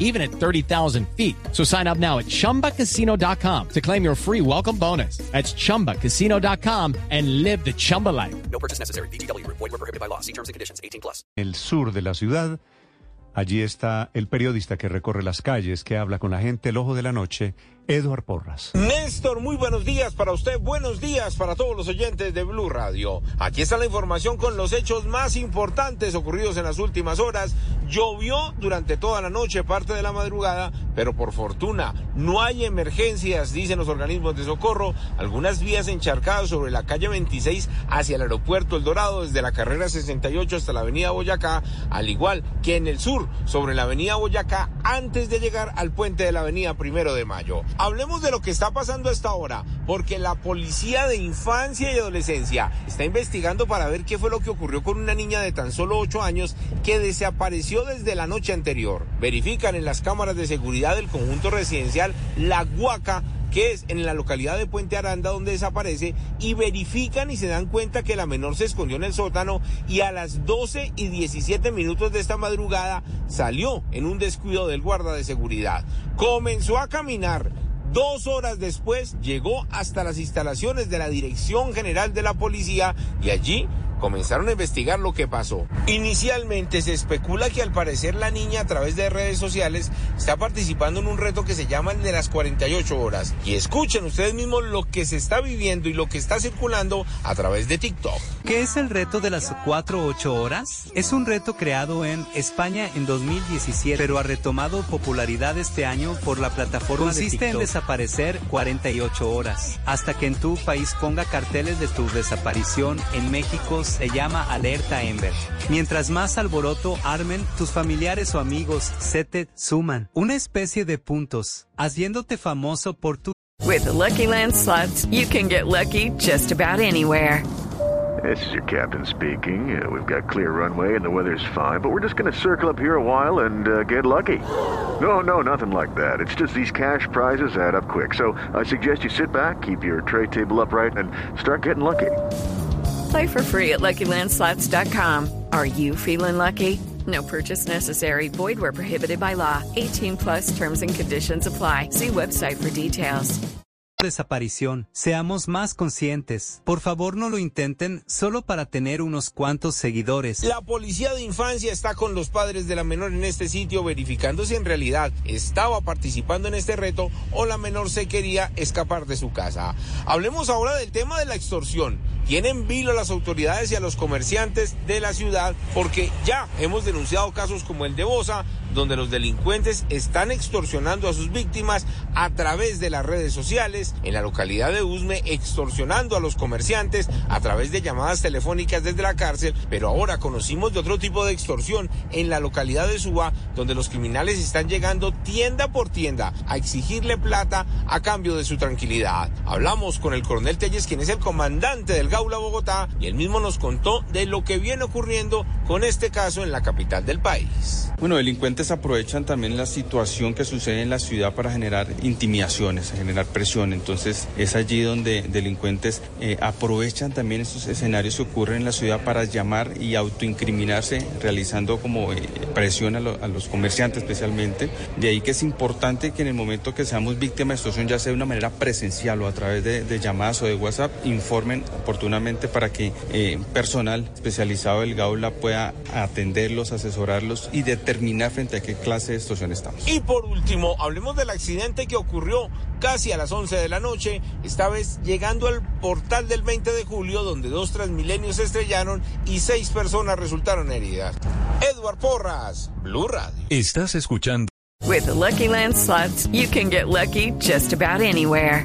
even at 30,000 feet. So sign up now at chumbacasino.com to claim your free welcome bonus. That's chumbacasino.com and live the Chumba life. No purchase necessary. BGW. Void were prohibited by law. See terms and conditions. 18 plus. el sur de la ciudad. Allí está el periodista que recorre las calles, que habla con la gente, el ojo de la noche, Eduard Porras. Néstor, muy buenos días para usted, buenos días para todos los oyentes de Blue Radio. Aquí está la información con los hechos más importantes ocurridos en las últimas horas. Llovió durante toda la noche, parte de la madrugada, pero por fortuna no hay emergencias, dicen los organismos de socorro. Algunas vías encharcadas sobre la calle 26 hacia el aeropuerto El Dorado, desde la carrera 68 hasta la avenida Boyacá, al igual que en el sur, sobre la avenida Boyacá, antes de llegar al puente de la avenida Primero de Mayo. Hablemos de lo que está pasando a esta hora, porque la policía de infancia y adolescencia está investigando para ver qué fue lo que ocurrió con una niña de tan solo 8 años que desapareció desde la noche anterior. Verifican en las cámaras de seguridad del conjunto residencial La Guaca que es en la localidad de Puente Aranda donde desaparece, y verifican y se dan cuenta que la menor se escondió en el sótano y a las 12 y 17 minutos de esta madrugada salió en un descuido del guarda de seguridad. Comenzó a caminar. Dos horas después llegó hasta las instalaciones de la Dirección General de la Policía y allí comenzaron a investigar lo que pasó. Inicialmente se especula que al parecer la niña a través de redes sociales está participando en un reto que se llama el de las 48 horas. Y escuchen ustedes mismos lo que se está viviendo y lo que está circulando a través de TikTok. ¿Qué es el reto de las 4 8 horas? Es un reto creado en España en 2017, pero ha retomado popularidad este año por la plataforma Consiste de en desaparecer 48 horas, hasta que en tu país ponga carteles de tu desaparición. En México se llama Alerta Ember. Mientras más alboroto armen, tus familiares o amigos se te suman. Una especie de puntos, haciéndote famoso por tu With the Lucky Land slots, you can get lucky just about anywhere. This is your captain speaking. Uh, we've got clear runway and the weather's fine, but we're just going to circle up here a while and uh, get lucky. No, no, nothing like that. It's just these cash prizes add up quick. So I suggest you sit back, keep your tray table upright, and start getting lucky. Play for free at LuckyLandSlots.com. Are you feeling lucky? No purchase necessary. Void where prohibited by law. 18 plus terms and conditions apply. See website for details. desaparición. Seamos más conscientes. Por favor, no lo intenten solo para tener unos cuantos seguidores. La policía de infancia está con los padres de la menor en este sitio verificando si en realidad estaba participando en este reto o la menor se quería escapar de su casa. Hablemos ahora del tema de la extorsión. Tienen vilo a las autoridades y a los comerciantes de la ciudad porque ya hemos denunciado casos como el de Bosa, donde los delincuentes están extorsionando a sus víctimas a través de las redes sociales, en la localidad de Usme extorsionando a los comerciantes a través de llamadas telefónicas desde la cárcel, pero ahora conocimos de otro tipo de extorsión en la localidad de Suba, donde los criminales están llegando tienda por tienda a exigirle plata a cambio de su tranquilidad. Hablamos con el coronel Telles, quien es el comandante del Gaula Bogotá, y él mismo nos contó de lo que viene ocurriendo con este caso en la capital del país. Bueno, delincuentes aprovechan también la situación que sucede en la ciudad para generar intimidaciones, generar presión. Entonces es allí donde delincuentes eh, aprovechan también estos escenarios que ocurren en la ciudad para llamar y autoincriminarse, realizando como eh, presión a, lo- a los comerciantes especialmente. De ahí que es importante que en el momento que seamos víctimas de extorsión, ya sea de una manera presencial o a través de, de llamadas o de WhatsApp, informen oportunamente para que eh, personal especializado del Gaula pueda atenderlos, asesorarlos y determinar frente a qué clase de extorsión estamos. Y por último, hablemos del accidente que ocurrió casi a las 11 de la noche, esta vez llegando al portal del 20 de julio, donde dos transmilenios se estrellaron y seis personas resultaron heridas. Edward Porras, Blue Radio. Estás escuchando With the Lucky Land slots, you can get lucky just about anywhere.